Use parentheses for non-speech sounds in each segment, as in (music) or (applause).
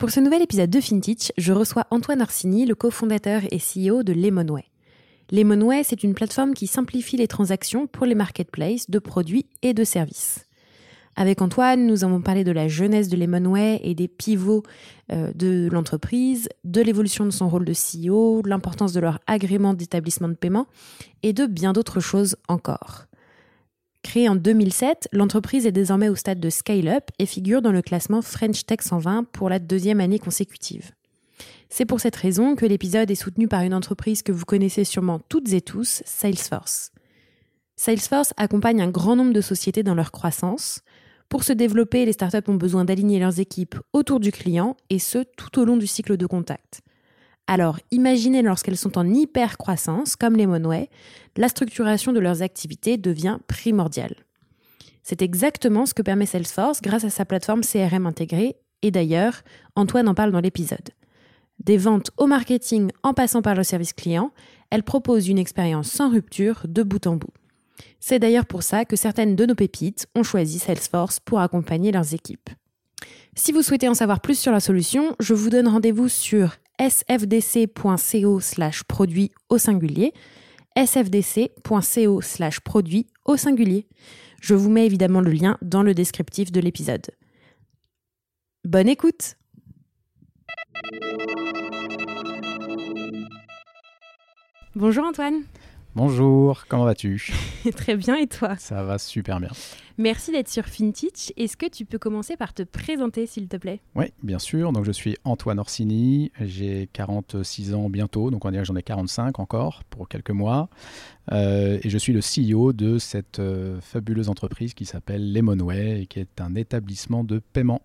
Pour ce nouvel épisode de FinTech, je reçois Antoine Orsini, le cofondateur et CEO de Lemonway. Lemonway, c'est une plateforme qui simplifie les transactions pour les marketplaces de produits et de services. Avec Antoine, nous avons parlé de la jeunesse de Lemonway et des pivots euh, de l'entreprise, de l'évolution de son rôle de CEO, l'importance de leur agrément d'établissement de paiement et de bien d'autres choses encore. Créée en 2007, l'entreprise est désormais au stade de scale-up et figure dans le classement French Tech 120 pour la deuxième année consécutive. C'est pour cette raison que l'épisode est soutenu par une entreprise que vous connaissez sûrement toutes et tous, Salesforce. Salesforce accompagne un grand nombre de sociétés dans leur croissance, pour se développer, les startups ont besoin d'aligner leurs équipes autour du client et ce tout au long du cycle de contact. Alors, imaginez lorsqu'elles sont en hyper croissance, comme les Monway, la structuration de leurs activités devient primordiale. C'est exactement ce que permet Salesforce grâce à sa plateforme CRM intégrée, et d'ailleurs, Antoine en parle dans l'épisode. Des ventes au marketing en passant par le service client, elle propose une expérience sans rupture de bout en bout. C'est d'ailleurs pour ça que certaines de nos pépites ont choisi Salesforce pour accompagner leurs équipes. Si vous souhaitez en savoir plus sur la solution, je vous donne rendez-vous sur sfdc.co slash produit au singulier, sfdc.co slash produit au singulier. Je vous mets évidemment le lien dans le descriptif de l'épisode. Bonne écoute Bonjour Antoine Bonjour, comment vas-tu? (laughs) Très bien et toi? Ça va super bien. Merci d'être sur FinTech. Est-ce que tu peux commencer par te présenter s'il te plaît? Oui, bien sûr. Donc je suis Antoine Orsini, j'ai 46 ans bientôt, donc on dirait que j'en ai 45 encore pour quelques mois. Euh, et je suis le CEO de cette euh, fabuleuse entreprise qui s'appelle Lemonway et qui est un établissement de paiement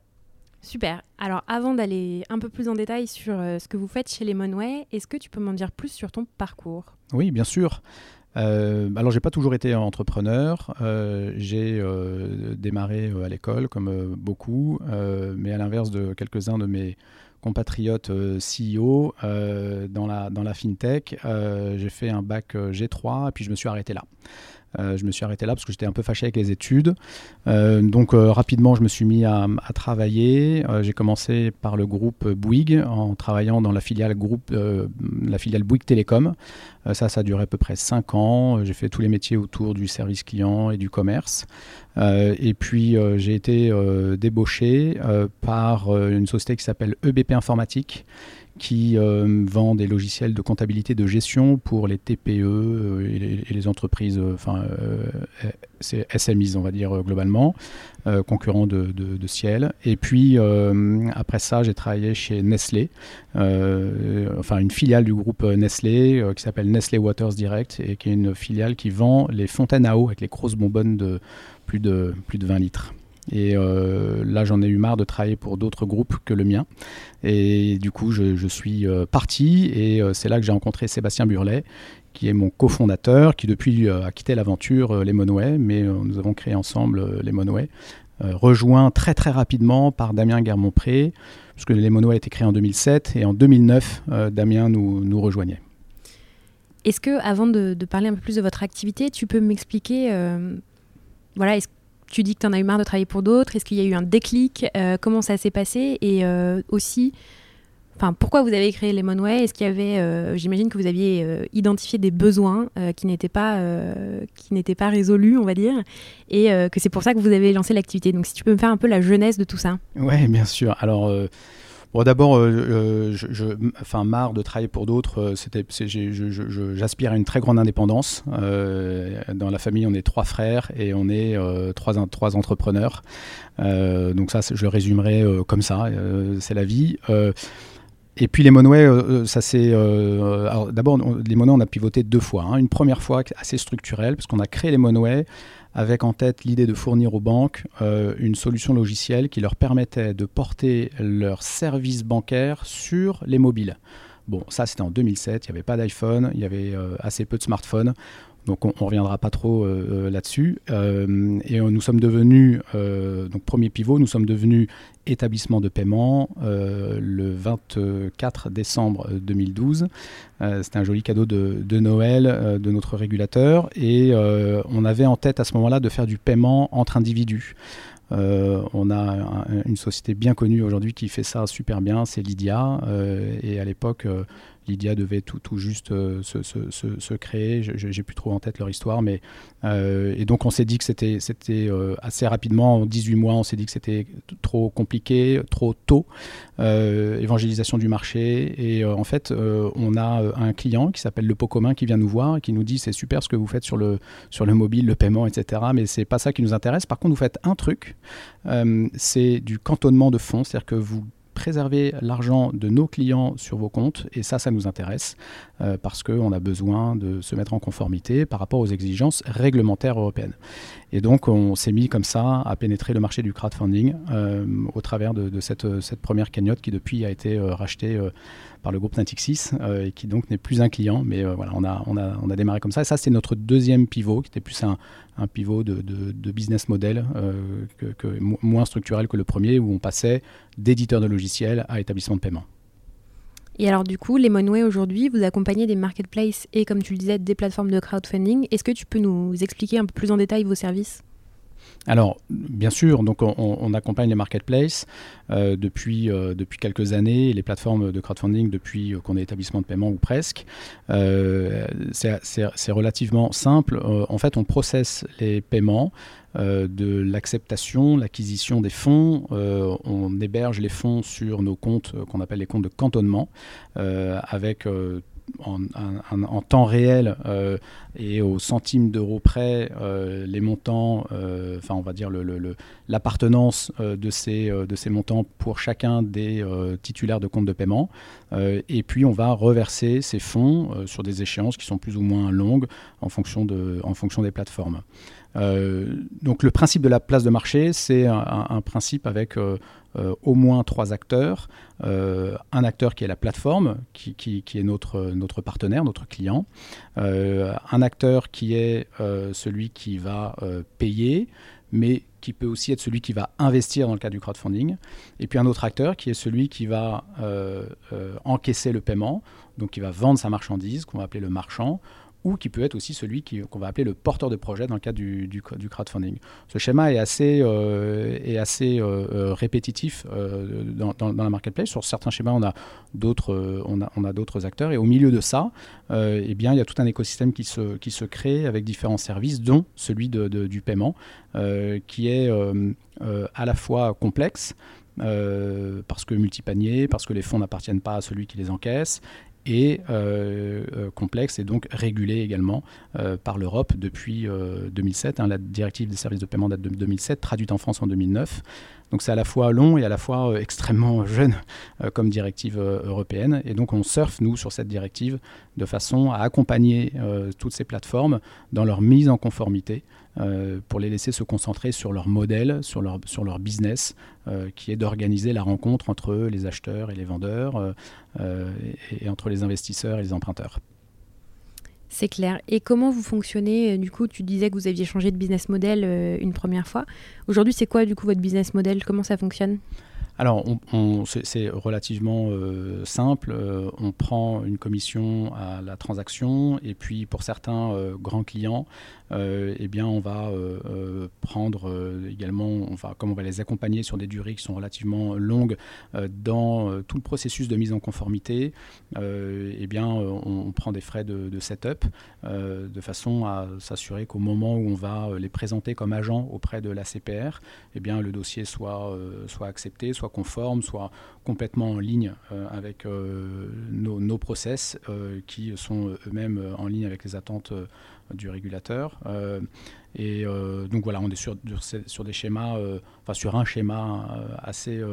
Super. Alors avant d'aller un peu plus en détail sur euh, ce que vous faites chez Lemonway, est-ce que tu peux m'en dire plus sur ton parcours? Oui, bien sûr. Euh, alors j'ai pas toujours été entrepreneur. Euh, j'ai démarré à l'école comme beaucoup, mais à l'inverse de quelques-uns de mes compatriotes CEO dans la dans la fintech, j'ai fait un bac G3 et puis je me suis arrêté là. Euh, je me suis arrêté là parce que j'étais un peu fâché avec les études. Euh, donc euh, rapidement, je me suis mis à, travailler. j'ai commencé par le groupe Bouygues en travaillant dans la filiale groupe, la filiale Bouygues Télécom. ça, ça a duré à peu près 5 ans. J'ai fait tous les métiers autour du service client et du commerce. et puis j'ai été débauché par une société qui s'appelle EBP Informatique qui euh, vend des logiciels de comptabilité de gestion pour les TPE euh, et, les, entreprises, euh, enfin c'est SMIs on va dire globalement, concurrents de, de, Ciel. Et puis après ça, j'ai travaillé chez Nestlé, enfin une filiale du groupe Nestlé qui s'appelle Nestlé Waters Direct et qui est une filiale qui vend les fontaines à eau avec les grosses bonbonnes de plus de, plus de 20 litres. Et euh, là, j'en ai eu marre de travailler pour d'autres groupes que le mien. Et du coup, je, suis euh, parti et euh, c'est là que j'ai rencontré Sébastien Burlet, qui est mon cofondateur, qui depuis a quitté l'aventure Les Monway, mais nous avons créé ensemble Les Monway, rejoint très très rapidement par Damien Guermont-Pré, puisque Les Monway a été créé en 2007 et en 2009, Damien nous, nous rejoignait. Est-ce que, avant de, de, parler un peu plus de votre activité, tu peux m'expliquer, voilà, est-ce tu dis que tu en as eu marre de travailler pour d'autres. Est-ce qu'il y a eu un déclic euh, Comment ça s'est passé Et euh, aussi, pourquoi vous avez créé Lemonway Est-ce qu'il y avait, euh, j'imagine que vous aviez identifié des besoins qui n'étaient pas, qui n'étaient pas résolus, on va dire, et que c'est pour ça que vous avez lancé l'activité. Donc, si tu peux me faire un peu la jeunesse de tout ça. Ouais, bien sûr. Alors D'abord, je, enfin, marre de travailler pour d'autres. C'était, j'aspire à une très grande indépendance. dans la famille, on est trois frères et on est trois, entrepreneurs. donc ça, je résumerai comme ça. c'est la vie. Et puis les Monway, euh, euh, ça c'est. Euh, d'abord, les Monway, on a pivoté deux fois. Hein. Une première fois assez structurelle, parce qu'on a créé les Monway avec en tête l'idée de fournir aux banques une solution logicielle qui leur permettait de porter leurs services bancaires sur les mobiles. Bon, ça c'était en 2007, il n'y avait pas d'iPhone, il y avait assez peu de smartphones. Donc on ne reviendra pas trop euh, euh, là-dessus. Euh, et nous sommes devenus, donc premier pivot, nous sommes devenus établissement de paiement le 24 décembre 2012. C'était un joli cadeau de, de Noël de notre régulateur. Et on avait en tête à ce moment-là de faire du paiement entre individus. on a une société bien connue aujourd'hui qui fait ça super bien, c'est Lydia. et à l'époque, Lydia devait tout, juste euh, se, créer. J'ai plus trop en tête leur histoire, mais euh, et donc on s'est dit que c'était c'était euh, assez rapidement, en 18 mois, on s'est dit que c'était trop compliqué, trop tôt, évangélisation du marché. Et en fait, on a un client qui s'appelle Le Pot Commun qui vient nous voir et qui nous dit c'est super ce que vous faites sur le sur le mobile, le paiement, etc. Mais c'est pas ça qui nous intéresse. Par contre, vous faites un truc, c'est du cantonnement de fonds, c'est-à-dire que vous préserver l'argent de nos clients sur vos comptes. Et ça, ça nous intéresse euh, parce qu'on a besoin de se mettre en conformité par rapport aux exigences réglementaires européennes. Et donc, on s'est mis comme ça à pénétrer le marché du crowdfunding euh, au travers de, cette, cette, première cagnotte qui, depuis, a été euh, rachetée par le groupe Natixis et qui donc n'est plus un client. Mais voilà, on a, démarré comme ça. Et ça, c'est notre deuxième pivot qui était plus un, pivot de, business model moins structurel que le premier où on passait d'éditeur de logiciels à établissement de paiement. Et alors du coup, les Monway aujourd'hui, vous accompagnez des marketplaces et comme tu le disais, des plateformes de crowdfunding. Est-ce que tu peux nous expliquer un peu plus en détail vos services? Alors, bien sûr, donc on, accompagne les marketplaces euh, depuis, euh, depuis quelques années, les plateformes de crowdfunding depuis euh, qu'on est établissement de paiement ou presque. c'est relativement simple. en fait, on processe les paiements de l'acceptation, l'acquisition des fonds. on héberge les fonds sur nos comptes qu'on appelle les comptes de cantonnement avec en, temps réel euh, et au centime d'euro près euh, les montants, euh, enfin on va dire l'appartenance de, ces, de ces montants pour chacun des titulaires de compte de paiement. et puis on va reverser ces fonds sur des échéances qui sont plus ou moins longues en fonction, de, en fonction des plateformes. Donc le principe de la place de marché, c'est un, principe avec euh, au moins trois acteurs. Euh, un acteur qui est la plateforme, qui, est notre, notre partenaire, notre client. Euh, un acteur qui est celui qui va payer, mais qui peut aussi être celui qui va investir dans le cadre du crowdfunding. Et puis un autre acteur qui est celui qui va encaisser le paiement, donc qui va vendre sa marchandise, qu'on va appeler le marchand, ou qui peut être aussi celui qu'on va appeler le porteur de projet dans le cadre du, crowdfunding. Ce schéma est assez, euh, euh, euh, répétitif dans, la marketplace. Sur certains schémas, on a d'autres acteurs. Et au milieu de ça, eh bien, il y a tout un écosystème qui se, crée avec différents services, dont celui du paiement, qui est à la fois complexe, parce que multipanier, parce que les fonds n'appartiennent pas à celui qui les encaisse, et euh, euh, complexe et donc régulé également euh, par l'Europe depuis 2007. Hein. la directive des services de paiement date de 2007, traduite en France en 2009. Donc c'est à la fois long et à la fois extrêmement (laughs) jeune comme directive européenne. Et donc on surfe, nous, sur cette directive de façon à accompagner toutes ces plateformes dans leur mise en conformité euh, pour les laisser se concentrer sur leur modèle, sur leur, sur leur business, euh, qui est d'organiser la rencontre entre les acheteurs et les vendeurs, euh, et, entre les investisseurs et les emprunteurs. C'est clair. Et comment vous fonctionnez Du coup, tu disais que vous aviez changé de business model une première fois. Aujourd'hui, c'est quoi du coup votre business model? Comment ça fonctionne? Alors, c'est relativement euh, simple. Euh, on prend une commission à la transaction et puis pour certains euh, grands clients, eh bien, on va prendre également, enfin, comme on va les accompagner sur des durées qui sont relativement longues dans tout le processus de mise en conformité, eh bien, on, prend des frais de, de setup de façon à s'assurer qu'au moment où on va les présenter comme agents auprès de la CPR, eh bien, le dossier soit, soit accepté, soit conforme, soit complètement en ligne avec nos, nos, process qui sont eux-mêmes en ligne avec les attentes du régulateur. Et euh, donc voilà, on est sur, sur des schémas, euh, enfin sur un schéma euh, assez,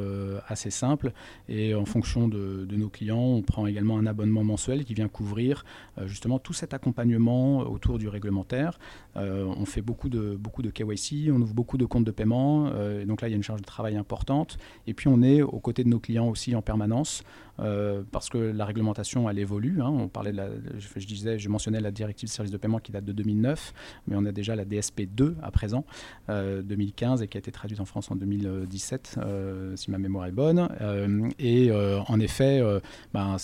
assez simple. Et en fonction de, nos clients, on prend également un abonnement mensuel qui vient couvrir justement tout cet accompagnement autour du réglementaire. on fait beaucoup de, beaucoup de KYC, on ouvre beaucoup de comptes de paiement. et donc là, il y a une charge de travail importante. Et puis on est aux côtés de nos clients aussi en permanence. Parce que la réglementation, elle évolue. Hein. On parlait je, disais, je mentionnais la directive de services de paiement qui date de 2009, mais on a déjà la DSP 2 à présent, 2015, euh, et qui a été traduite en France en 2017, euh, si ma mémoire est bonne. Euh, et en effet, ben,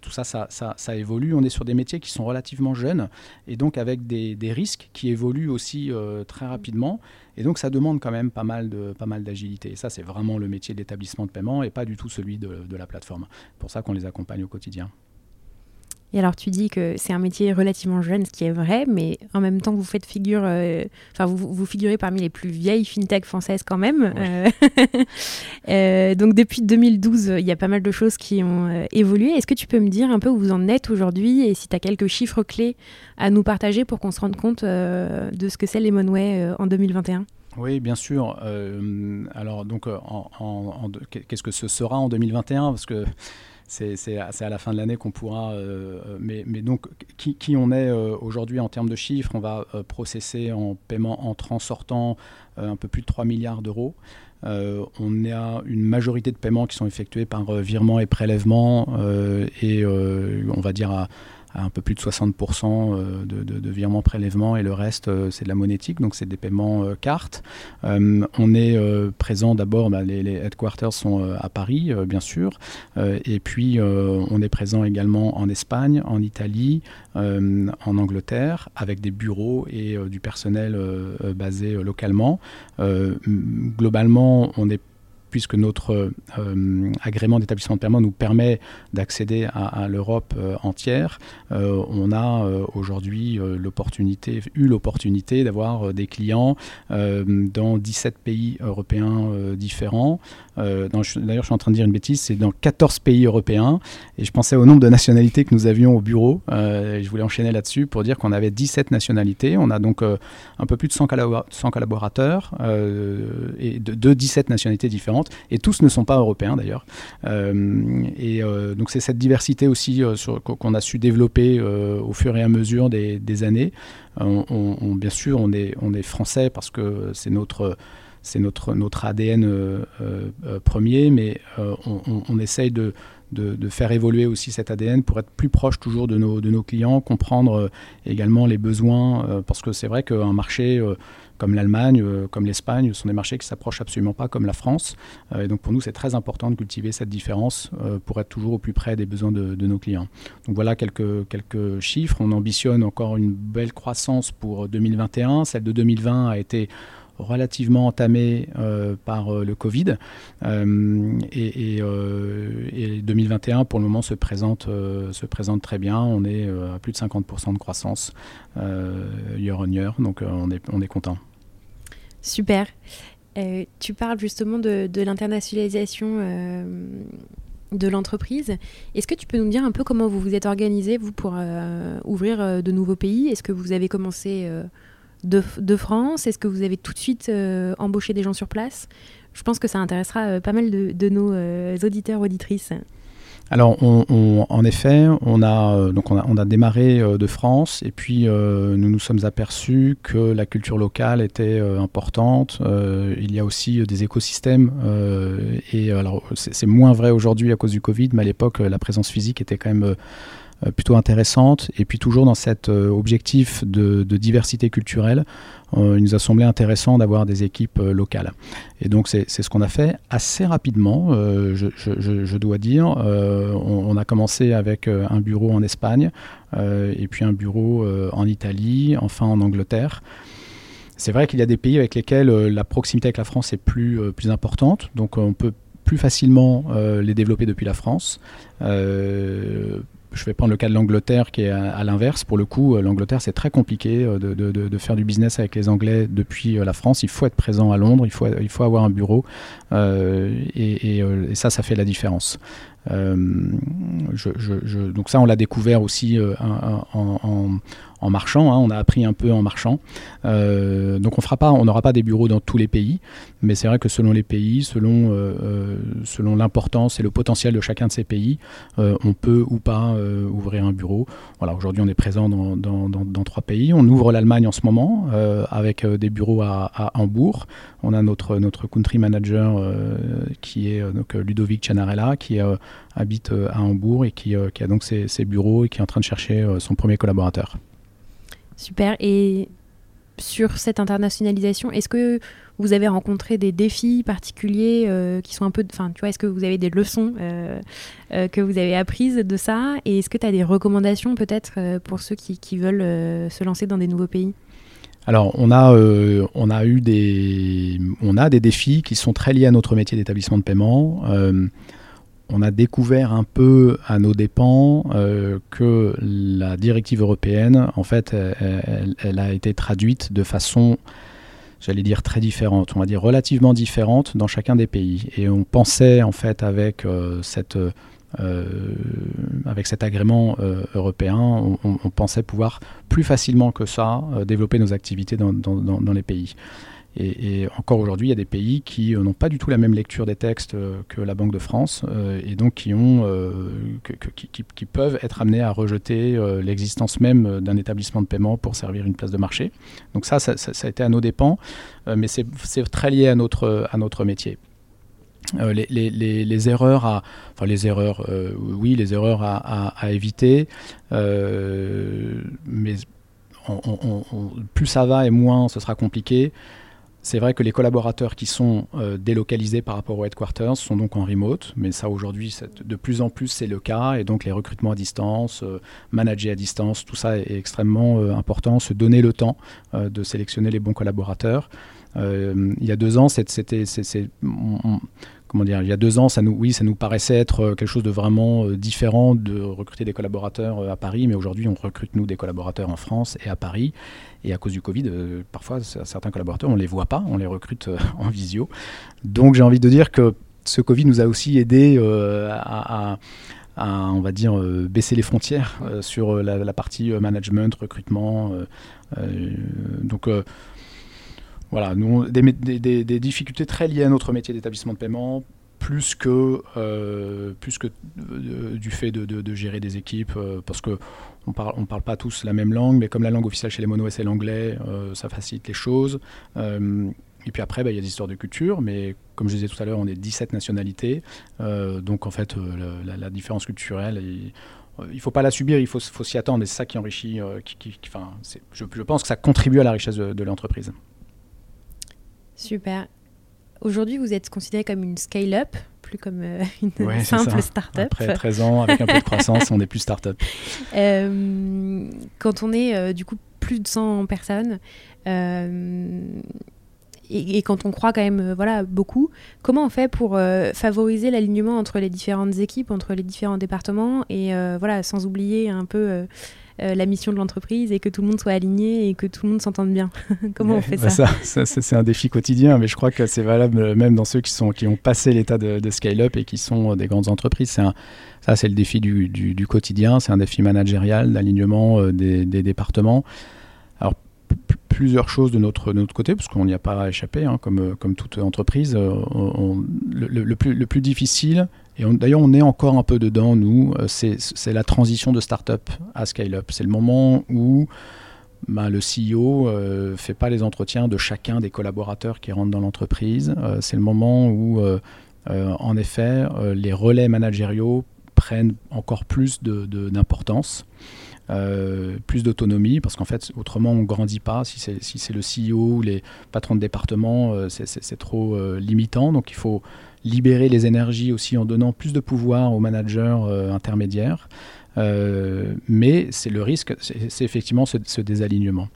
tout ça ça, évolue. On est sur des métiers qui sont relativement jeunes, et donc avec des, risques qui évoluent aussi très rapidement. Et donc ça demande quand même pas mal d'agilité. Et ça, c'est vraiment le métier d'établissement de paiement et pas du tout celui de, de la plateforme. C'est pour ça qu'on les accompagne au quotidien. Et alors, tu dis que c'est un métier relativement jeune, ce qui est vrai, mais en même temps, vous faites figure, euh, enfin, vous, vous, figurez parmi les plus vieilles fintech françaises quand même. Euh, (laughs) euh, donc, depuis 2012, il y a pas mal de choses qui ont évolué. Est-ce que tu peux me dire un peu où vous en êtes aujourd'hui et si tu as quelques chiffres clés à nous partager pour qu'on se rende compte de ce que c'est Lemonway en 2021 oui, bien sûr. alors, donc, en, qu'est-ce que ce sera en 2021 Parce que c'est à la fin de l'année qu'on pourra. Euh, euh, mais, donc, qui, qui on est euh, aujourd'hui en termes de chiffres? On va processer en paiement entrant sortant un peu plus de 3 milliards d'euros. on a une majorité de paiements qui sont effectués par virement et prélèvement et on va dire à un peu plus de 60% euh, de, virements prélèvements et le reste euh, c'est de la monétique, donc c'est des paiements euh, cartes. on est présent d'abord, bah, les, headquarters sont à Paris bien sûr, et puis on est présent également en Espagne, en Italie, en Angleterre, avec des bureaux et du personnel basé localement. globalement, on est puisque notre euh, agrément d'établissement de paiement nous permet d'accéder à, l'Europe euh, entière, euh, on a aujourd'hui eu l'opportunité d'avoir des clients dans 17 pays européens différents. D'ailleurs, je suis en train de dire une bêtise, c'est dans 14 pays européens. Et je pensais au nombre de nationalités que nous avions au bureau. je voulais enchaîner là-dessus pour dire qu'on avait 17 nationalités. On a donc un peu plus de 100, collaborateurs et de, de 17 nationalités différentes et tous ne sont pas européens d'ailleurs. Euh, et euh, donc c'est cette diversité aussi euh, qu'on a su développer au fur et à mesure des, années. Bien sûr, on est, français parce que c'est notre ADN premier, mais on, essaye de, faire évoluer aussi cet ADN pour être plus proche toujours de nos clients, comprendre également les besoins, parce que c'est vrai qu'un marché comme l'Allemagne, euh, comme l'Espagne, sont des marchés qui s'approchent absolument pas comme la France. Euh, et donc pour nous, c'est très important de cultiver cette différence euh, pour être toujours au plus près des besoins de, nos clients. Donc voilà quelques, quelques chiffres. On ambitionne encore une belle croissance pour 2021. Celle de 2020 a été relativement entamée par le Covid. et, 2021, pour le moment, se présente, se présente très bien. On est à plus de 50% de croissance year on year, donc on est, on est content. Super. Euh, tu parles justement de, l'internationalisation euh, de l'entreprise. Est-ce que tu peux nous dire un peu comment vous vous êtes organisé, vous, pour euh, ouvrir de nouveaux pays? Est-ce que vous avez commencé de, France? Est-ce que vous avez tout de suite embauché des gens sur place? Je pense que ça intéressera pas mal de, nos auditeurs, auditrices. Alors, en effet, on a, euh, donc on a, démarré euh, de France et puis euh, nous nous sommes aperçus que la culture locale était importante. il y a aussi des écosystèmes et alors c'est moins vrai aujourd'hui à cause du Covid, mais à l'époque la présence physique était quand même euh, plutôt intéressante. Et puis toujours dans cet euh, objectif de, diversité culturelle, euh, il nous a semblé intéressant d'avoir des équipes locales. Et donc c'est ce qu'on a fait assez rapidement, je, dois dire. On, a commencé avec un bureau en Espagne, et puis un bureau en Italie, enfin en Angleterre. C'est vrai qu'il y a des pays avec lesquels la proximité avec la France est plus importante, donc on peut plus facilement les développer depuis la France je vais prendre le cas de l'Angleterre qui est à, l'inverse. Pour le coup, l'Angleterre, c'est très compliqué de, de, faire du business avec les Anglais depuis la France. Il faut être présent à Londres, il faut, il faut avoir un bureau. Et, ça, ça fait la différence. Donc ça, on l'a découvert aussi en, en marchant. Hein, on a appris un peu en marchant. Euh, donc on fera pas, on n'aura pas des bureaux dans tous les pays, mais c'est vrai que selon les pays, selon, euh, euh, l'importance et le potentiel de chacun de ces pays, on peut ou pas ouvrir un bureau. Voilà, aujourd'hui on est présent dans, dans, trois pays. On ouvre l'Allemagne en ce moment avec des bureaux à, Hambourg. On a notre, country manager qui est donc Ludovic Cianarella qui habite à Hambourg et qui, a donc ses, bureaux et qui est en train de chercher son premier collaborateur. Super. Et sur cette internationalisation, est-ce que vous avez rencontré des défis particuliers euh, qui sont un peu. Enfin, tu vois, est-ce que vous avez des leçons euh, euh, que vous avez apprises de ça? Et est-ce que tu as des recommandations peut-être pour ceux qui, qui veulent se lancer dans des nouveaux pays? Alors, on a, on a eu des, on a des défis qui sont très liés à notre métier d'établissement de paiement on a découvert un peu à nos dépens euh, que la directive européenne, en fait, elle, a été traduite de façon, j'allais dire, très différente, on va dire relativement différente dans chacun des pays. Et on pensait, en fait, avec, euh, euh, cet agrément européen, on, pensait pouvoir plus facilement que ça développer nos activités dans les pays. Et, encore aujourd'hui, il y a des pays qui euh, n'ont pas du tout la même lecture des textes euh, que la Banque de France euh, et donc qui, ont, qui, peuvent être amenés à rejeter l'existence même d'un établissement de paiement pour servir une place de marché. Donc ça, ça, a été à nos dépens, mais c'est très lié à notre, à notre métier. les, erreurs à, enfin les erreurs, oui, les erreurs à, éviter, mais plus ça va et moins ce sera compliqué. C'est vrai que les collaborateurs qui sont euh, délocalisés par rapport aux headquarters sont donc en remote, mais ça aujourd'hui, de plus en plus, c'est le cas. Et donc les recrutements à distance, euh, manager à distance, tout ça est, extrêmement euh, important. Se donner le temps de sélectionner les bons collaborateurs. il y a deux ans, c'était, comment dire, il y a deux ans, ça nous, oui, ça nous paraissait être quelque chose de vraiment différent de recruter des collaborateurs à Paris, mais aujourd'hui, on recrute nous des collaborateurs en France et à Paris. Et à cause du Covid, euh, parfois, certains collaborateurs, on ne les voit pas, on les recrute euh, (laughs) en visio. Donc j'ai envie de dire que ce Covid nous a aussi aidé euh, à, on va dire, baisser les frontières sur la, partie management, recrutement. donc voilà, nous, des, des, difficultés très liées à notre métier d'établissement de paiement, plus que, plus que du fait de, gérer des équipes, parce que on parle, on parle pas tous la même langue, mais comme la langue officielle chez les monos c'est l'anglais, euh, ça facilite les choses. Euh, et puis après, bah, il y a des histoires de culture, mais comme je disais tout à l'heure, on est 17 nationalités. Euh, donc en fait, la, différence culturelle, il ne faut pas la subir, il faut, faut s'y attendre. Et c'est ça qui enrichit, qui, enfin, je, pense que ça contribue à la richesse de l'entreprise. Aujourd'hui, vous êtes considéré comme une scale-up plus comme euh, (laughs) une simple start-up. Après 13 ans, avec un peu de croissance, on n'est plus start-up. (laughs) Euh, quand on est euh, du coup plus de 100 personnes, et, quand on croit quand même voilà beaucoup, comment on fait pour favoriser l'alignement entre les différentes équipes, entre les différents départements et voilà sans oublier un peu euh, la mission de l'entreprise et que tout le monde soit aligné et que tout le monde s'entende bien. (laughs) Comment on fait bah ça, ça, C'est un défi quotidien, mais je crois que c'est valable même dans ceux qui, sont, qui ont passé l'état de, scale-up et qui sont des grandes entreprises. C'est ça, c'est le défi du, du, quotidien, c'est un défi managérial, d'alignement euh, des, des, départements. Alors, plusieurs choses de notre, de notre côté, parce qu'on n'y a pas échappé, hein, comme, comme toute entreprise. Euh, le, plus, le plus difficile, et d'ailleurs, on est encore un peu dedans, nous, euh, c'est la transition de start-up à scale-up. C'est le moment où ben, le CEO ne euh, fait pas les entretiens de chacun des collaborateurs qui rentrent dans l'entreprise. Euh, c'est le moment où, en effet, les relais managériaux prennent encore plus d'importance. plus d'autonomie, parce qu'en fait, autrement, on ne grandit pas. Si c'est le CEO ou les patrons de département, c'est trop limitant. Donc, il faut libérer les énergies aussi en donnant plus de pouvoir aux managers euh, intermédiaires. Euh, mais c'est le risque, c'est effectivement ce, désalignement.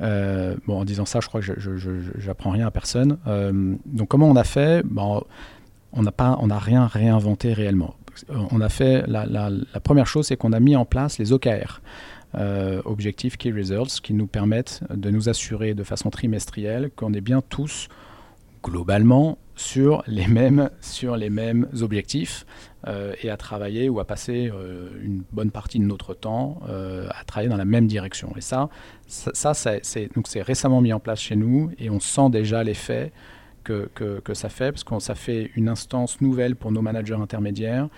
Euh, en disant ça, je crois que je n'apprends rien à personne. donc, comment on a fait? On n'a pas, on n'a rien réinventé réellement. on a fait la, la première chose, c'est qu'on a mis en place les OKR. Euh, Objective Key Results, qui nous permettent de nous assurer de façon trimestrielle qu'on est bien tous globalement sur les mêmes, sur les mêmes objectifs euh, et à travailler ou à passer euh, une bonne partie de notre temps à travailler dans la même direction. Et ça, ça, c'est, donc c'est récemment mis en place chez nous et on sent déjà l'effet que, que, que ça fait, parce que ça fait une instance nouvelle pour nos managers intermédiaires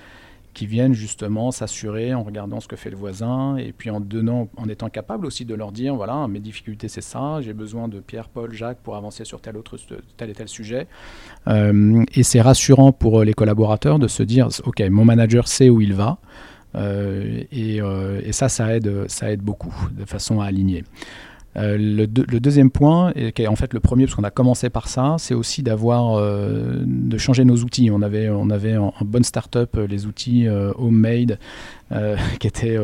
qui viennent justement s'assurer en regardant ce que fait le voisin et puis en donnant, en étant capable aussi de leur dire voilà mes difficultés c'est ça, j'ai besoin de Pierre, Paul, Jacques pour avancer sur tel autre tel et tel sujet. Euh, et c'est rassurant pour les collaborateurs de se dire ok mon manager sait où il va. Euh, et, euh, et, ça, ça aide, ça aide beaucoup de façon à aligner. Euh, le, deuxième point, et qui est en fait le premier, parce qu'on a commencé par ça, c'est aussi d'avoir, euh, de changer nos outils. On avait, avait en, bonne start-up euh, les outils homemade (laughs) qui étaient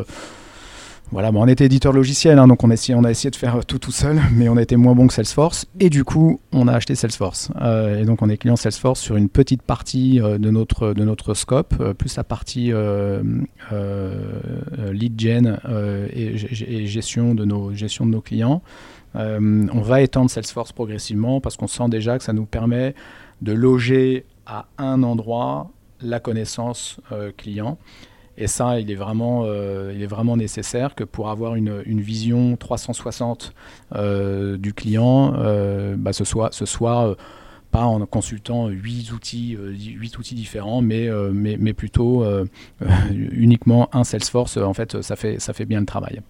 voilà, on était éditeur logiciel, hein, donc on a, essayé, de faire tout tout seul, mais on a été moins bon que Salesforce. Et du coup, on a acheté Salesforce. Euh, et donc, on est client Salesforce sur une petite partie euh, de, notre, de notre scope, euh, plus la partie lead gen et, gestion, de nos, gestion de nos clients. on va étendre Salesforce progressivement parce qu'on sent déjà que ça nous permet de loger à un endroit la connaissance client. Et ça, il est vraiment, euh, il est vraiment nécessaire que pour avoir une, vision 360 euh, du client, euh, bah, ce soit, ce soit pas en consultant huit outils, huit outils différents, mais, mais, plutôt uniquement un Salesforce. En fait, ça fait, ça fait bien le travail.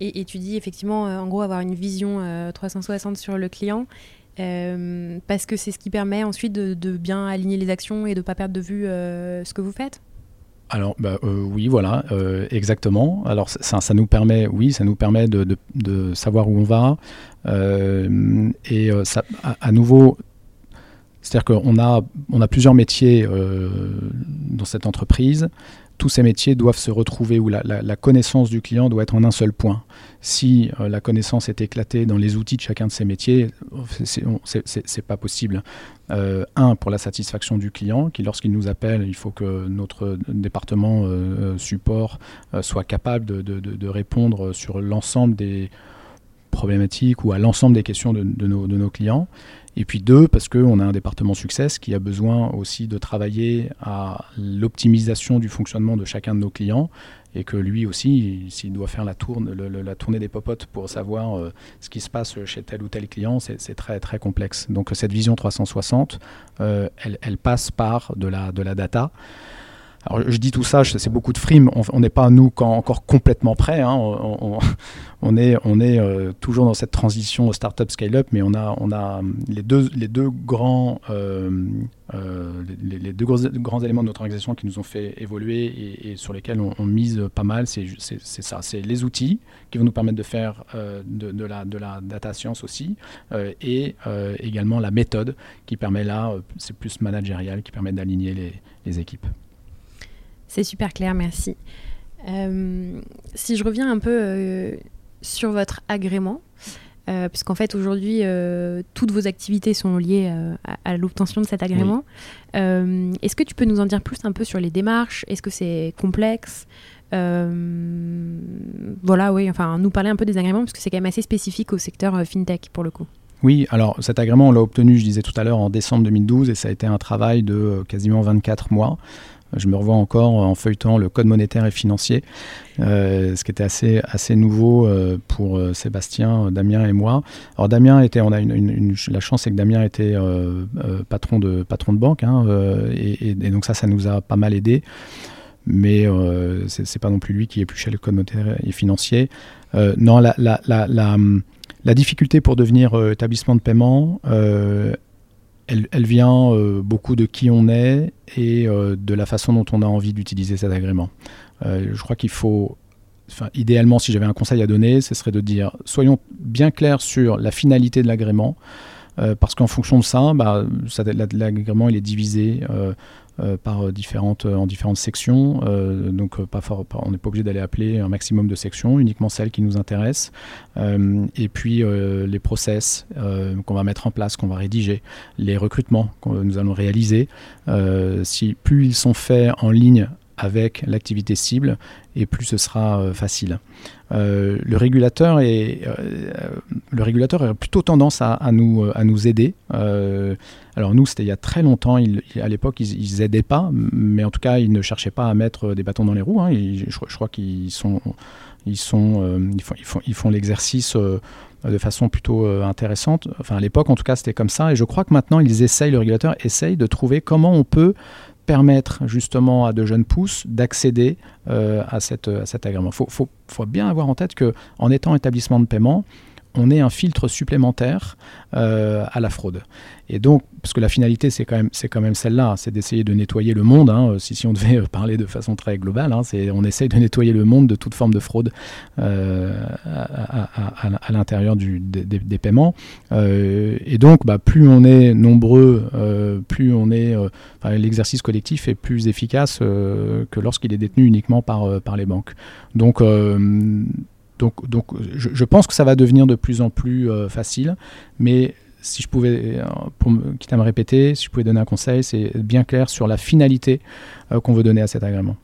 Et, tu dis effectivement, en gros, avoir une vision 360 sur le client. parce que c'est ce qui permet ensuite de, bien aligner les actions et de ne pas perdre de vue ce que vous faites? Alors bah, euh, oui, voilà, euh, exactement. Alors ça, nous permet, oui, ça nous permet de, savoir où on va. Euh, et ça, à, nouveau, c'est-à-dire qu'on a, on a plusieurs métiers dans cette entreprise tous ces métiers doivent se retrouver, où la, connaissance du client doit être en un seul point. Si euh, la connaissance est éclatée dans les outils de chacun de ces métiers, c'est pas possible. Euh, un, pour la satisfaction du client, qui lorsqu'il nous appelle, il faut que notre département euh, support soit capable de, répondre sur l'ensemble des problématiques ou à l'ensemble des questions de, nos, de, nos, clients. Et puis deux, parce qu'on a un département success qui a besoin aussi de travailler à l'optimisation du fonctionnement de chacun de nos clients et que lui aussi, s'il doit faire la, tourne, la tournée des popotes pour savoir euh, ce qui se passe chez tel ou tel client, c'est très très complexe. Donc cette vision 360, euh, elle, elle, passe par de la, de la data. Alors je dis tout ça, c'est beaucoup de frimes. On n'est pas nous encore complètement prêts. Hein. (laughs) On, est, euh, toujours dans cette transition startup scale-up, mais on a, a les deux, euh, euh, grands, éléments de notre organisation qui nous ont fait évoluer et, sur lesquels on, mise pas mal. C'est ça, c'est les outils qui vont nous permettre de faire de, la, data science aussi, et également la méthode qui permet là, c'est plus managérial, qui permet d'aligner les équipes. C'est super clair, merci. Euh, si je reviens un peu euh, sur votre agrément, euh, puisqu'en fait aujourd'hui toutes vos activités sont liées à, l'obtention de cet agrément. Est-ce que tu peux nous en dire plus un peu sur les démarches? Est-ce que c'est complexe? Voilà, oui, enfin nous parler un peu des agréments parce que c'est quand même assez spécifique au secteur fintech pour le coup. Oui, alors cet agrément, on l'a obtenu, je disais tout à l'heure, en décembre 2012 et ça a été un travail de quasiment 24 mois. Je me revois encore en feuilletant le code monétaire et financier, euh, ce qui était assez, assez nouveau euh, pour euh, Sébastien, Damien et moi. Alors Damien était, on a une, la chance c'est que Damien était patron, de, patron de banque, hein, et, donc ça, ça nous a pas mal aidé. Mais c'est pas non plus lui qui épluchait le code monétaire et financier. non, la, la, difficulté pour devenir établissement de paiement, elle, vient euh, beaucoup de qui on est et euh, de la façon dont on a envie d'utiliser cet agrément. Euh, je crois qu'il faut, idéalement, si j'avais un conseil à donner, ce serait de dire soyons bien clairs sur la finalité de l'agrément. parce qu'en fonction de ça, bah, ça l'agrément il est divisé par différentes, en différentes sections. Euh, donc pas on n'est pas obligé d'aller appeler un maximum de sections, uniquement celles qui nous intéressent. Euh, et puis les process qu'on va mettre en place, qu'on va rédiger, les recrutements que nous allons réaliser. si plus ils sont faits en ligne avec l'activité cible et plus ce sera facile. Euh, le, régulateur est, euh, le régulateur a plutôt tendance à, nous, à nous aider. Euh, alors nous, c'était il y a très longtemps, à l'époque, ils n'aidaient pas, mais en tout cas, ils ne cherchaient pas à mettre des bâtons dans les roues. Hein. je, crois qu'ils sont, ils sont, ils font, ils font, ils font l'exercice de façon plutôt intéressante. Enfin, à l'époque, en tout cas, c'était comme ça. Et je crois que maintenant, ils essayent, le régulateur essaye de trouver comment on peut permettre justement à de jeunes pousses d'accéder euh, à, cet agrément. Il faut, faut, faut, bien avoir en tête qu'en étant établissement de paiement, on est un filtre supplémentaire euh, à la fraude. Et donc, parce que la finalité, c'est quand même, c'est quand même celle-là, c'est d'essayer de nettoyer le monde. Hein. si, on devait euh, (laughs) parler de façon très globale, hein, on essaye de nettoyer le monde de toute forme de fraude euh, à, l'intérieur des, paiements. et donc, bah, plus on est nombreux, plus on est, l'exercice collectif est plus efficace que lorsqu'il est détenu uniquement par, par les banques. Donc, donc, donc je, pense que ça va devenir de plus en plus euh, facile, mais si je pouvais, euh, pour quitte à me répéter, si je pouvais donner un conseil, c'est bien clair sur la finalité euh, qu'on veut donner à cet agrément,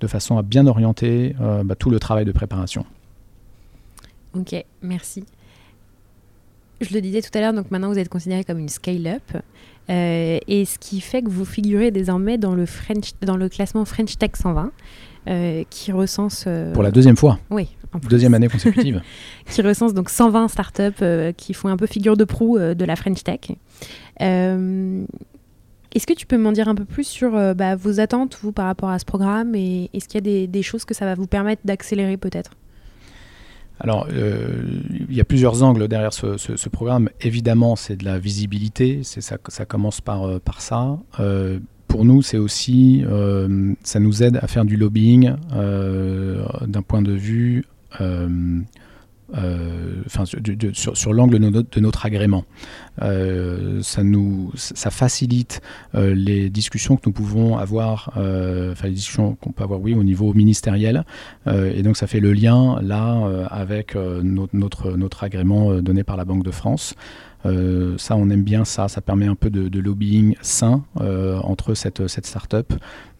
de façon à bien orienter bah, tout le travail de préparation. Ok, merci. Je le disais tout à l'heure, donc maintenant vous êtes considéré comme une scale-up. et ce qui fait que vous figurez désormais dans le, French, dans le classement French Tech 120. Euh, qui recense. Pour la deuxième fois. Oui. Deuxième année consécutive. (laughs) qui recense donc 120 startups euh, qui font un peu figure de proue de la French Tech. Est-ce que tu peux m'en dire un peu plus sur bah, vos attentes, vous, par rapport à ce programme et est-ce qu'il y a des, choses que ça va vous permettre d'accélérer peut-être? Alors, il y a plusieurs angles derrière ce, programme. Évidemment, c'est de la visibilité, ça, ça commence par, par ça pour nous, c'est aussi, euh, ça nous aide à faire du lobbying euh, d'un point de vue, euh, enfin, sur, l'angle de, notre agrément. ça nous, ça facilite les discussions que nous pouvons avoir, enfin les discussions qu'on peut avoir, oui, au niveau ministériel, et donc ça fait le lien là avec notre, notre agrément donné par la Banque de France. Euh, ça, on aime bien ça. Ça permet un peu de, lobbying sain euh, entre cette, cette start-up,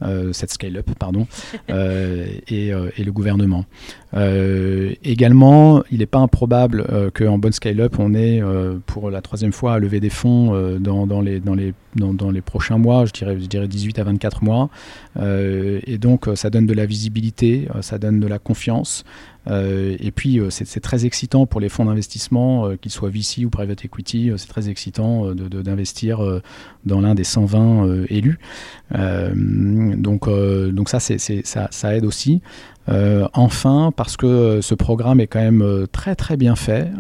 euh, cette scale-up, pardon, (laughs) et, et, le gouvernement. également, il n'est pas improbable qu'en bonne scale-up, on ait pour la troisième fois à lever des fonds dans, dans, les, dans, les, dans, dans, les prochains mois, je dirais, je dirais 18 à 24 mois. et donc, ça donne de la visibilité, ça donne de la confiance. Euh, et puis, euh, c'est très excitant pour les fonds d'investissement, euh, qu'ils soient VC ou private equity, c'est très excitant d'investir dans l'un des 120 élus. donc, donc ça, ça, ça, aide aussi. Euh, enfin, parce que euh, ce programme est quand même euh, très très bien fait,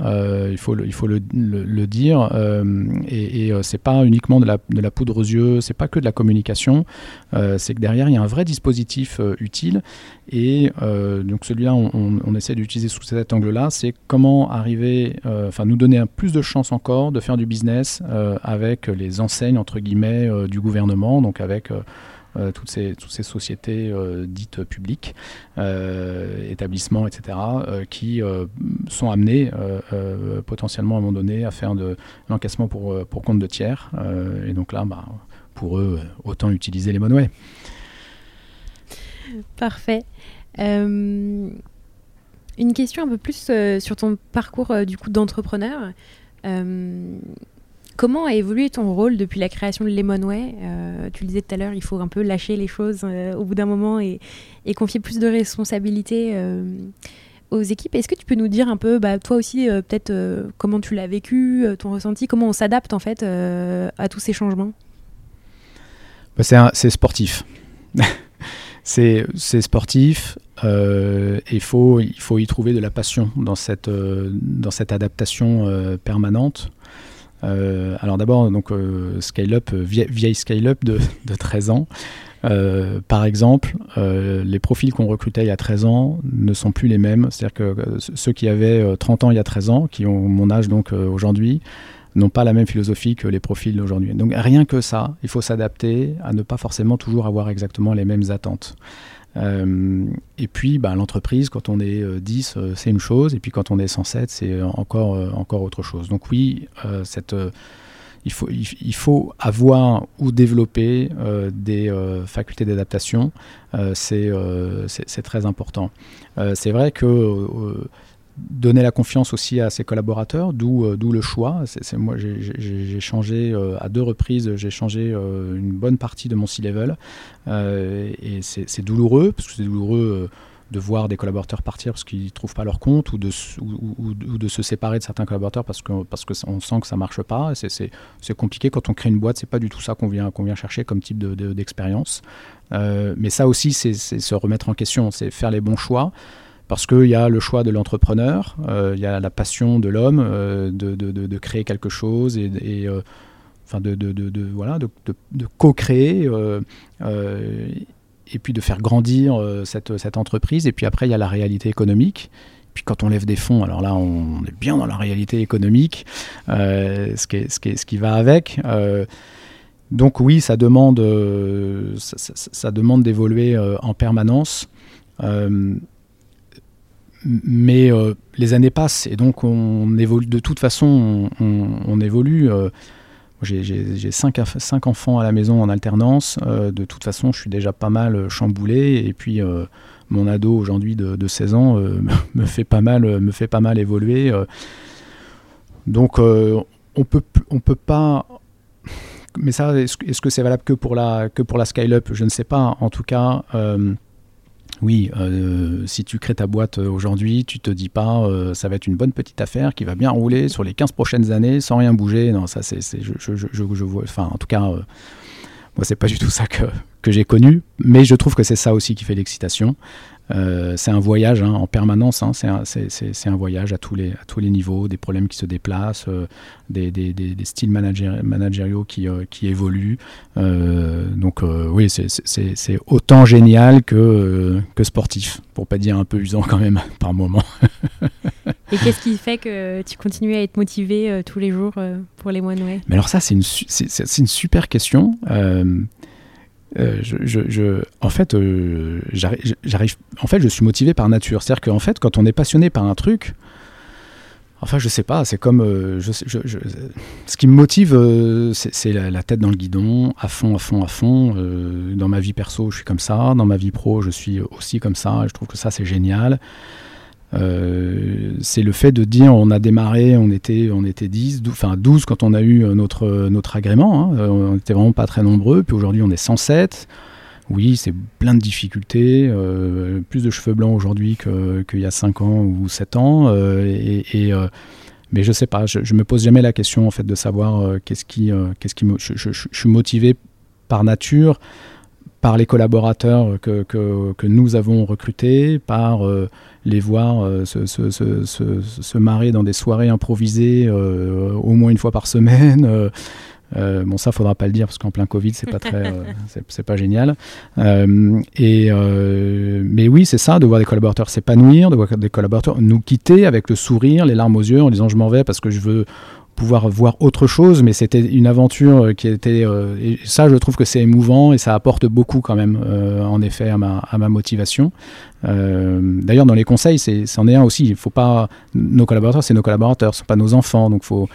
il faut le, il faut le, le, dire, et, et c'est pas uniquement de la, de la, poudre aux yeux, c'est pas que de la communication, c'est que derrière il y a un vrai dispositif utile, et donc celui-là on, on, essaie d'utiliser sous cet angle-là, c'est comment arriver, enfin nous donner un plus de chance encore de faire du business avec les enseignes entre guillemets du gouvernement, donc avec toutes, ces, toutes ces sociétés euh, dites publiques, euh, établissements, etc., qui sont amenés potentiellement à un moment donné à faire de l'encaissement pour, pour compte de tiers. et donc là, bah, pour eux, autant utiliser les monouets. Parfait. une question un peu plus sur ton parcours du coup d'entrepreneur. Comment a évolué ton rôle depuis la création de Lemonway euh, Tu le disais tout à l'heure, il faut un peu lâcher les choses euh, au bout d'un moment et, confier plus de responsabilités euh, aux équipes. Est-ce que tu peux nous dire un peu, bah, toi aussi, peut-être comment tu l'as vécu, ton ressenti, comment on s'adapte en fait à tous ces changements? Bah, C'est sportif. c'est sportif. (laughs) il, faut, il faut y trouver de la passion dans cette adaptation permanente. Euh, alors d'abord, donc euh, scale-up, euh, vieille, scale-up de, (laughs) 13 ans. par exemple, les profils qu'on recrutait il y a 13 ans ne sont plus les mêmes. C'est-à-dire que ceux qui avaient 30 ans il y a 13 ans, qui ont mon âge donc aujourd'hui, n'ont pas la même philosophie que les profils d'aujourd'hui. Donc rien que ça, il faut s'adapter à ne pas forcément toujours avoir exactement les mêmes attentes. Euh, et puis, bah, l'entreprise, quand on est 10, c'est une chose, et puis quand on est 107, c'est encore, encore autre chose. Donc oui, cette il faut, il, faut avoir ou développer euh, des euh, facultés d'adaptation. Euh, c'est très important. c'est vrai que donner la confiance aussi à ses collaborateurs, d'où le choix. C'est moi, j'ai changé à deux reprises, j'ai changé une bonne partie de mon C-level. et c'est douloureux, parce que c'est douloureux de voir des collaborateurs partir parce qu'ils ne trouvent pas leur compte ou de, ou, de se séparer de certains collaborateurs parce qu'on parce que sent que ça ne marche pas. C'est compliqué quand on crée une boîte, c'est pas du tout ça qu'on vient, qu'on vient chercher comme type d'expérience. De, euh, mais ça aussi, c'est se remettre en question, c'est faire les bons choix parce qu'il y a le choix de l'entrepreneur, euh, il y a la passion de l'homme euh, de, créer quelque chose et, enfin de, voilà, de, co-créer et puis de faire grandir euh, cette, entreprise. Et puis après, il y a la réalité économique. Puis quand on lève des fonds, alors là, on est bien dans la réalité économique, euh, ce, qui ce, qui ce, qui va avec. Euh, donc oui, ça demande, ça, demande d'évoluer en permanence. Mais les années passent et donc on évolue. De toute façon, on, évolue. J'ai cinq, enfants à la maison en alternance. Euh, de toute façon, je suis déjà pas mal chamboulé. Et puis, euh, mon ado aujourd'hui de, 16 ans (laughs) euh, me, fait pas mal, me fait pas mal évoluer. donc, on peut, on peut pas. Mais ça, est-ce que c'est valable que pour la, que pour la Je ne sais pas. En tout cas oui, euh, si tu crées ta boîte euh, aujourd'hui, tu te dis pas euh, ça va être une bonne petite affaire qui va bien rouler sur les 15 prochaines années sans rien bouger. Non, ça c'est, je, en tout cas, moi c'est pas du tout ça que j'ai connu, mais je trouve que c'est ça aussi qui fait l'excitation. Euh, c'est un voyage hein, en permanence, hein. c'est un, voyage à tous, les, à tous les niveaux, des problèmes qui se déplacent, euh, des, styles managériaux qui, euh, qui évoluent. donc oui, c'est autant génial que, que sportif, pour pas dire un peu usant quand même (laughs) par moment. Et qu'est-ce qui fait que tu continues à être motivé tous les jours pour les mois Mais alors ça, c'est une, une, super question. Euh, en fait, euh, j'arrive. En fait, je suis motivé par nature. C'est-à-dire qu'en fait, quand on est passionné par un truc, enfin, je sais pas. C'est comme, euh, ce qui me motive, c'est la, tête dans le guidon, à fond, à fond, à fond. dans ma vie perso, je suis comme ça. Dans ma vie pro, je suis aussi comme ça. Je trouve que ça, c'est génial. Euh, c'est le fait de dire on a démarré, on était, on était 10, 12, enfin 12 quand on a eu euh, notre, notre agrément, hein. euh, on n'était vraiment pas très nombreux, puis aujourd'hui on est 107. Oui, c'est plein de difficultés, plus de cheveux blancs aujourd'hui qu'il y a 5 ans ou 7 ans. mais je sais pas, je, je, me pose jamais la question en fait de savoir qu'est-ce qui, qu'est-ce qui me, je, je, suis motivé par nature par les collaborateurs que, que, que, nous avons recrutés, par euh, les voir euh, se, se, se, se, marrer dans des soirées improvisées euh, au moins une fois par semaine. bon, ça, faudra pas le dire parce qu'en plein Covid, c'est pas très, (laughs) c'est pas génial. et mais oui, c'est ça, de voir des collaborateurs s'épanouir, de voir des collaborateurs nous quitter avec le sourire, les larmes aux yeux, en disant je m'en vais parce que je veux pouvoir voir autre chose, mais c'était une aventure qui était... Euh, ça, je trouve que c'est émouvant et ça apporte beaucoup quand même, euh, en effet, à ma, à ma motivation. Euh, d'ailleurs, dans les conseils, c'en est, un aussi. Il faut pas... Nos collaborateurs, c'est nos collaborateurs, ce sont pas nos enfants, donc faut...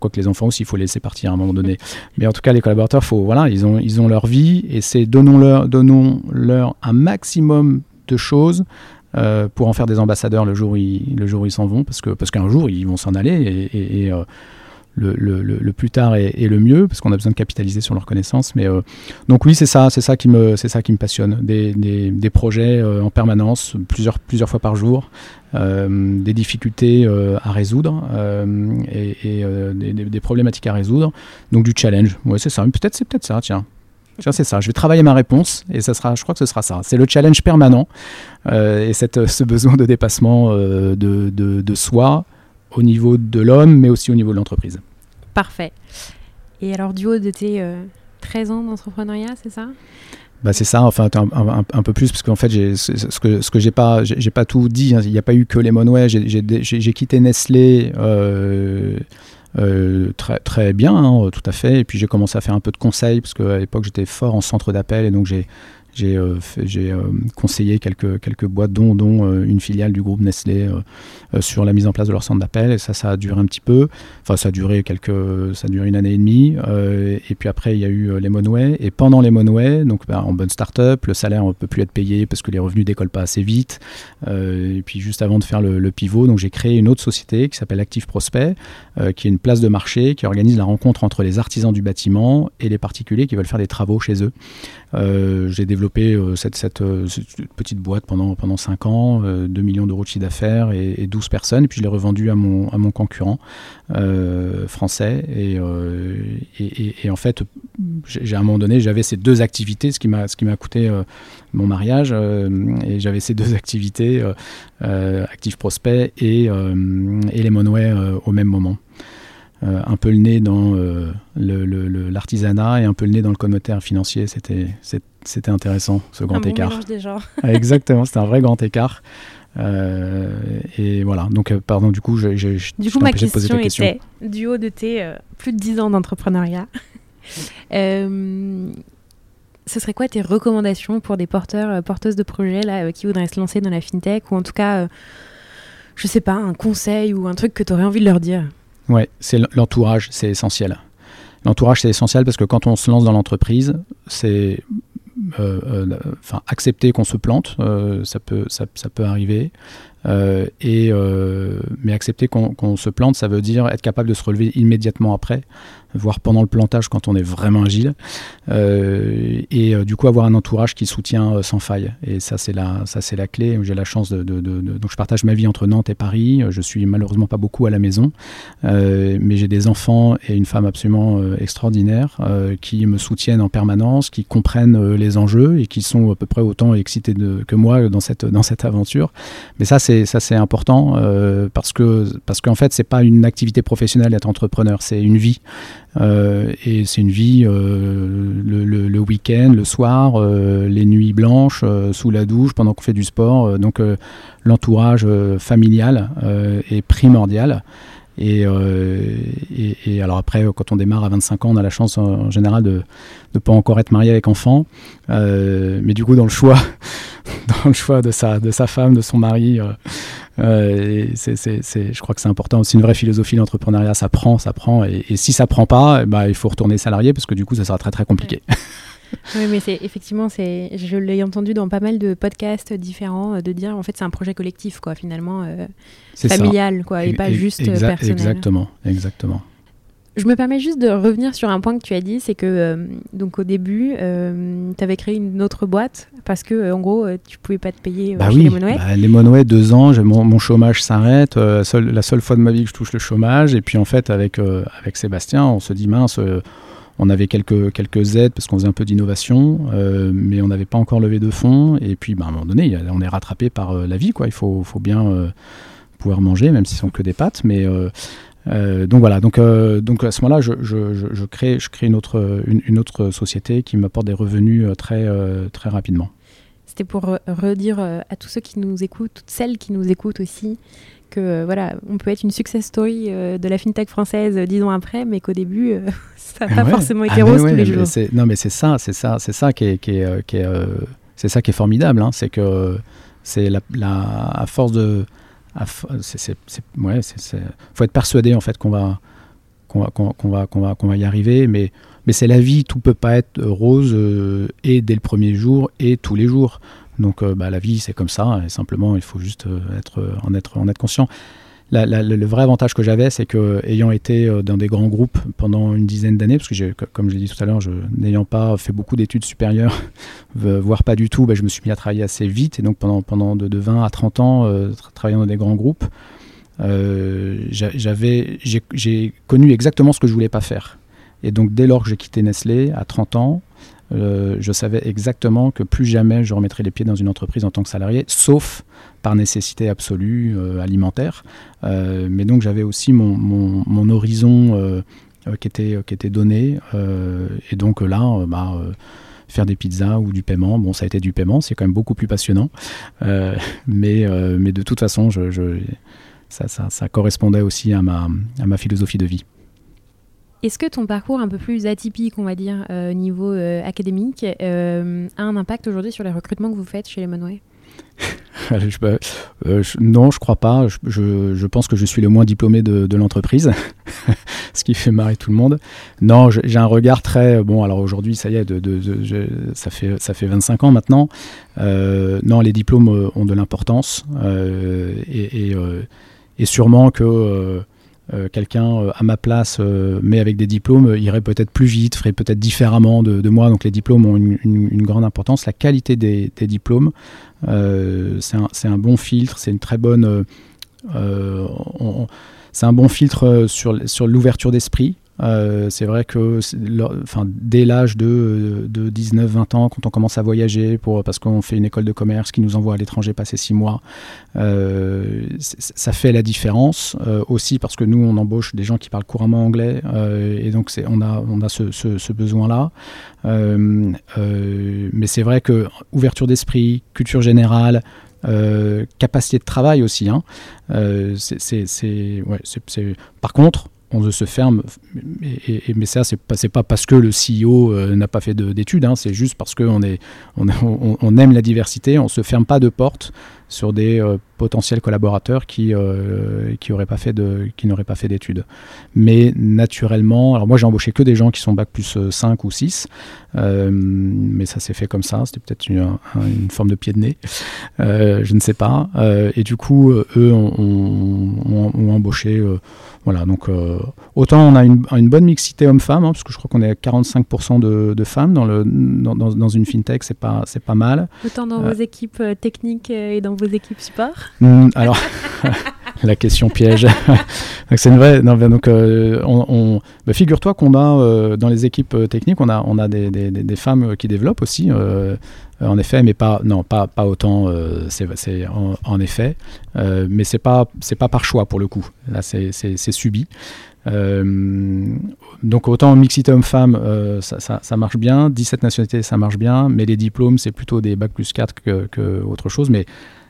quoique les enfants aussi, il faut les laisser partir à un moment donné. Mais en tout cas, les collaborateurs, faut, voilà, ils, ont, ils ont leur vie et c'est donnons-leur donnons -leur un maximum de choses euh, pour en faire des ambassadeurs le jour où ils, le jour ils s'en vont, parce que parce qu'un jour ils vont s'en aller et, euh, le, le, plus tard est, le mieux, parce qu'on a besoin de capitaliser sur leurs connaissances. Mais euh, donc oui, c'est ça, c'est ça qui me c'est ça qui me passionne, des, des, des projets en permanence, plusieurs plusieurs fois par jour, des difficultés à résoudre et, des, des, problématiques à résoudre, donc du challenge. Ouais, c'est ça. Peut-être c'est peut-être ça, tiens c'est ça. Je vais travailler ma réponse et ça sera, je crois que ce sera ça. C'est le challenge permanent euh, et cette, ce besoin de dépassement euh, de, de, soi au niveau de l'homme, mais aussi au niveau de l'entreprise. Parfait. Et alors, du haut de tes 13 ans d'entrepreneuriat, c'est ça? Bah c'est ça, enfin un, un, peu plus, parce qu'en fait, ce que, ce que j'ai pas, j'ai pas tout dit, hein. il n'y a pas eu que les Monway, j'ai quitté Nestlé euh, très, très bien, hein, tout à fait. Et puis j'ai commencé à faire un peu de conseil, parce qu'à l'époque j'étais fort en centre d'appel, et donc j'ai j'ai euh, euh, conseillé quelques, boîtes, dont, dont euh, une filiale du groupe Nestlé, sur la mise en place de leur centre d'appel. Et ça, ça a duré un petit peu. Enfin, ça a duré, quelques, ça a duré une année et demie. et puis après, il y a eu les Monway. Et pendant les Monway, donc bah, en bonne start-up, le salaire ne peut plus être payé parce que les revenus décollent pas assez vite. et puis juste avant de faire le, pivot, j'ai créé une autre société qui s'appelle Active Prospect, qui est une place de marché qui organise la rencontre entre les artisans du bâtiment et les particuliers qui veulent faire des travaux chez eux. J'ai développé euh, cette, euh, cette, petite boîte pendant, pendant 5 ans, 2 euh, millions d'euros de chiffre d'affaires et, 12 personnes. Et puis je l'ai revendu à mon, concurrent français. Et, et, en fait, à un moment donné, j'avais ces deux activités, ce qui m'a coûté mon mariage. et j'avais ces deux (laughs) activités, Active Prospect et, et les Monway au même moment. Un peu le nez dans l'artisanat et un peu le nez dans le communautaire financier. C'était intéressant, ce grand un écart. des genres. (laughs) Exactement, c'était un vrai grand écart. Euh, et voilà, donc euh, pardon, du coup, j'ai Du coup, ma question, était, du haut de tes euh, plus de 10 ans d'entrepreneuriat, (laughs) ce serait quoi tes recommandations pour des porteurs, porteuses de projets là, qui voudraient se lancer dans la fintech ou en tout cas, je sais pas, un conseil ou un truc que tu aurais envie de leur dire? Ouais, c'est l'entourage, c'est essentiel. L'entourage, c'est essentiel parce que quand on se lance dans l'entreprise, c'est euh, euh, enfin, accepter qu'on se plante, euh, ça, peut, ça, ça, peut arriver. et, mais accepter qu'on se plante, ça veut dire être capable de se relever immédiatement après voire pendant le plantage quand on est vraiment agile. Euh, et euh, du coup, avoir un entourage qui soutient euh, sans faille. Et ça, c'est la, ça, c'est la clé. J'ai la chance de, Donc, je partage ma vie entre Nantes et Paris. Je suis malheureusement pas beaucoup à la maison, mais j'ai des enfants et une femme absolument extraordinaire qui me soutiennent en permanence, qui comprennent les enjeux et qui sont à peu près autant excités que moi dans cette, dans cette aventure. Mais ça, c'est, ça, c'est important parce que parce qu'en fait, c'est pas une activité professionnelle d'être entrepreneur, c'est une vie. Euh, et c'est une vie euh, le, week-end, le soir, euh, les nuits blanches, sous la douche, pendant qu'on fait du sport. donc l'entourage familial est primordial. Et, alors après, quand on démarre à 25 ans, on a la chance en, général de ne pas encore être marié avec enfant. mais du coup, dans le choix, (laughs) dans le choix de sa, de sa femme, de son mari, c'est, je crois que c'est important. C'est une vraie philosophie l'entrepreneuriat. Ça prend, ça prend. Et, si ça prend pas, ben, il faut retourner salarié parce que du coup, ça sera très très compliqué. oui, mais c'est effectivement, c'est, je l'ai entendu dans pas mal de podcasts différents euh, de dire en fait c'est un projet collectif quoi, finalement euh, familial quoi, et, pas juste personnel. Exactement, exactement. Je me permets juste de revenir sur un point que tu as dit, c'est que euh, donc au début, euh, tu avais créé une autre boîte parce que euh, en gros, tu pouvais pas te payer bah chez les Monouais. Bah, les Monouais, deux ans, mon, mon, chômage s'arrête. la seule fois de ma vie que je touche le chômage. Et puis en fait, avec avec Sébastien, on se dit mince. on avait quelques, quelques aides parce qu'on faisait un peu d'innovation, mais on n'avait pas encore levé de fonds. Et puis, bah, à un moment donné, on est rattrapé par la vie. Quoi. Il faut, faut bien pouvoir manger, même si ce sont que des pâtes. Mais, euh, donc voilà, donc, euh, donc à ce moment-là, je, je, je, crée, je crée une, autre, une, autre société qui m'apporte des revenus euh, très, très rapidement. C'était pour redire à tous ceux qui nous écoutent, toutes celles qui nous écoutent aussi, que voilà, on peut être une success story de la fintech française dix ans après, mais qu'au début, (laughs) ça n'a pas forcément été ah, rose tous les jours. Non, mais c'est ça, c'est ça, c'est ça qui est, qui est, qui est c'est ça qui est formidable, hein, c'est que c'est la, la, à force de c'est, ouais, faut être persuadé en fait qu'on va, qu'on va, qu'on va, qu'on va, va y arriver, mais, mais c'est la vie, tout peut pas être rose euh, et dès le premier jour et tous les jours. Donc euh, bah, la vie c'est comme ça, et simplement il faut juste euh, être, en, être, en être conscient le vrai avantage que j'avais, c'est que ayant été euh, dans des grands groupes pendant une dizaine d'années, parce que comme je l'ai dit tout à l'heure, n'ayant pas fait beaucoup d'études supérieures, (laughs) voire pas du tout, bah, je me suis mis à travailler assez vite. Et donc pendant, pendant de, 20 à 30 ans, euh, travaillant dans des grands groupes, euh, j'ai connu exactement ce que je voulais pas faire. Et donc dès lors que j'ai quitté Nestlé à 30 ans, euh, je savais exactement que plus jamais je remettrais les pieds dans une entreprise en tant que salarié, sauf par nécessité absolue euh, alimentaire. Euh, mais donc j'avais aussi mon, horizon qui, était, qui était donné. et donc là, bah, faire des pizzas ou du paiement, bon, ça a été du paiement, c'est quand même beaucoup plus passionnant. (laughs) mais, mais de toute façon, ça, correspondait aussi à ma philosophie de vie. Est-ce que ton parcours un peu plus atypique, on va dire, au niveau académique, a un impact aujourd'hui sur les recrutements que vous faites chez les Monway? (laughs) Euh, non, je crois pas. Je, pense que je suis le moins diplômé de, l'entreprise, (laughs) ce qui fait marrer tout le monde. Non, j'ai un regard très bon. Alors aujourd'hui, ça y est, ça fait ça fait 25 ans maintenant. Euh, non, les diplômes euh, ont de l'importance et, sûrement que euh, quelqu'un euh, à ma place, euh, mais avec des diplômes, irait peut-être plus vite, ferait peut-être différemment de, moi. Donc les diplômes ont une, grande importance. La qualité des, diplômes, c'est un, bon filtre, c'est une très bonne... c'est un bon filtre sur, sur l'ouverture d'esprit. Euh, c'est vrai que enfin, dès l'âge de, de 19-20 ans, quand on commence à voyager, parce qu'on fait une école de commerce qui nous envoie à l'étranger passer 6 mois, euh, ça fait la différence. Euh, aussi parce que nous, on embauche des gens qui parlent couramment anglais, et donc on a, ce, besoin-là. mais c'est vrai que ouverture d'esprit, culture générale, capacité de travail aussi. Hein, c'est, Par contre, on se ferme. Et, mais ça, c'est pas, pas parce que le CEO euh, n'a pas fait d'études, hein, c'est juste parce qu'on on, aime la diversité, on se ferme pas de porte sur des euh, potentiels collaborateurs qui euh, qui pas fait de qui n'auraient pas fait d'études. Mais naturellement, alors moi j'ai embauché que des gens qui sont bac plus 5 ou 6, mais ça s'est fait comme ça, c'était peut-être une, forme de pied de nez, je ne sais pas. et du coup, eux ont, ont embauché voilà, donc euh, autant on a une, bonne mixité homme-femme, hein, parce que je crois qu'on est à 45% de, femmes dans, le, dans, une fintech, c'est pas, c'est pas mal. Autant dans vos euh, équipes euh, techniques et dans vos équipes support hmm, Alors, (laughs) la question piège. (laughs) c'est une vraie. donc on, bah, figure-toi qu'on a dans les équipes techniques, on a, on a des, des, des femmes qui développent aussi. Euh, en effet, mais pas, non, pas, pas autant, euh, c'est, en, effet, euh, mais c'est pas, c'est pas par choix pour le coup. Là, c'est, subi. donc autant mixité homme-femme, ça, ça, marche bien, 17 nationalités, ça marche bien, mais les diplômes, c'est plutôt des bac plus 4 que, que autre chose. Mais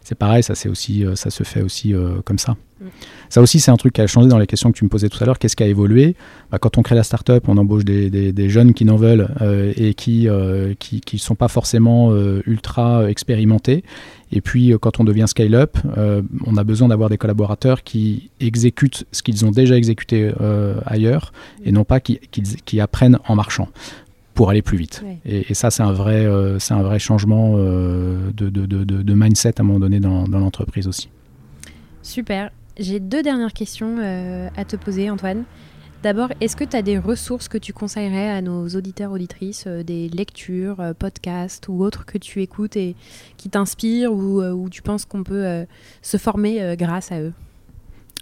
c'est pareil, ça, aussi, euh, ça se fait aussi euh, comme ça. Mm. Ça aussi, c'est un truc qui a changé dans les questions que tu me posais tout à l'heure. Qu'est-ce qui a évolué? Bah, Quand on crée la startup, on embauche des, jeunes qui n'en veulent euh, et qui ne qui, sont pas forcément ultra expérimentés. Et puis, quand on devient scale-up, on a besoin d'avoir des collaborateurs qui exécutent ce qu'ils ont déjà exécuté ailleurs et non pas qui, qui apprennent en marchant pour aller plus vite. Et, ça, c'est un vrai, euh, c'est un vrai changement euh, de, de, de, de, mindset à un moment donné dans, dans l'entreprise aussi. Super. J'ai deux dernières questions euh, à te poser, Antoine. D'abord, est-ce que tu as des ressources que tu conseillerais à nos auditeurs, auditrices, des lectures, podcasts ou autres que tu écoutes et qui t'inspirent ou où tu penses qu'on peut se former grâce à eux?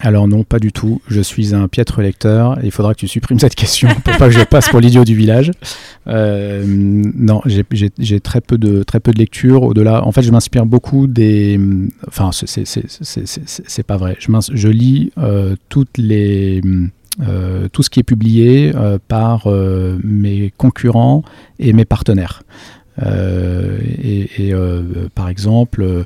Alors non, pas du tout. Je suis un piètre lecteur. Il faudra que tu supprimes cette question pour pas que je passe pour l'idiot du village. Euh, non, j'ai très peu de très peu de. Au-delà, en fait, je m'inspire beaucoup des. Enfin, c'est pas vrai. Je, je lis euh, toutes les euh, tout ce qui est publié par mes concurrents et mes partenaires. et, par exemple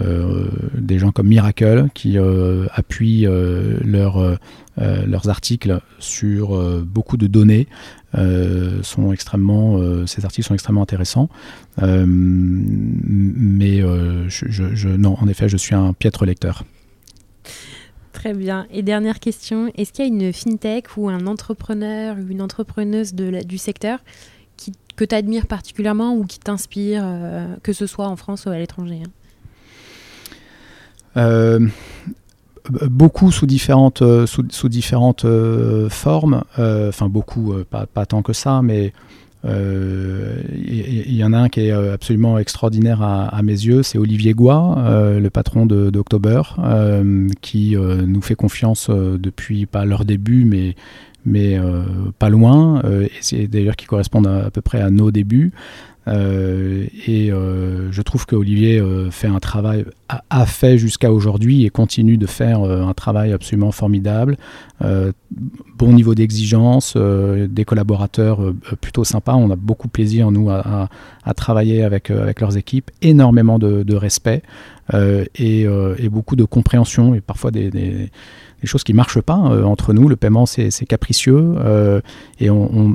des gens comme Miracle qui euh, appuient euh, leurs articles sur beaucoup de données. sont extrêmement, ces articles sont extrêmement intéressants. mais non, en effet, je suis un piètre lecteur. Très bien. Et dernière question, est-ce qu'il y a une fintech ou un entrepreneur ou une entrepreneuse de du secteur qui, que tu admires particulièrement ou qui t'inspire, que ce soit en France ou à l'étranger hein? euh, beaucoup sous différentes, euh, sous, différentes euh, formes, enfin beaucoup, pas, pas, tant que ça, mais il y, en a un qui est absolument extraordinaire à, mes yeux, c'est Olivier Goua, le patron d'October, qui nous fait confiance depuis pas leur début, mais, mais pas loin, et c'est d'ailleurs qui correspond à, peu près à nos débuts. et je trouve que Olivier fait un travail, a, fait jusqu'à aujourd'hui et continue de faire un travail absolument formidable. bon niveau d'exigence, des collaborateurs plutôt sympas. On a beaucoup plaisir, nous, à, travailler avec, avec leurs équipes. Énormément de, respect et, beaucoup de compréhension et parfois des choses qui marchent pas euh, entre nous. Le paiement, c'est capricieux euh, et on,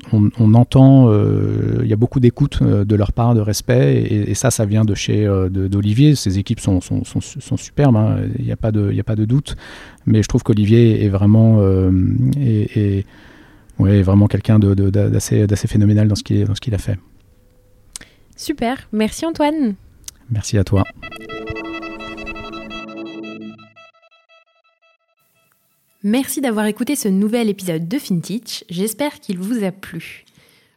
entend, euh, il y a beaucoup d'écoute de leur part, de respect, et, ça, ça vient de chez d'Olivier. Ses équipes sont, sont, sont, superbes, hein. il n'y a, pas de, a pas de doute, mais je trouve qu'Olivier est vraiment, est, ouais, vraiment quelqu'un d'assez phénoménal dans ce qu'il a fait. Super, merci Antoine. Merci à toi. Merci d'avoir écouté ce nouvel épisode de FinTech, j'espère qu'il vous a plu.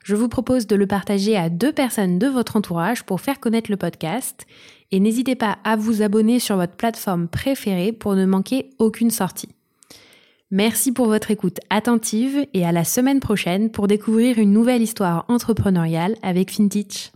Je vous propose de le partager à deux personnes de votre entourage pour faire connaître le podcast et n'hésitez pas à vous abonner sur votre plateforme préférée pour ne manquer aucune sortie. Merci pour votre écoute attentive et à la semaine prochaine pour découvrir une nouvelle histoire entrepreneuriale avec FinTech.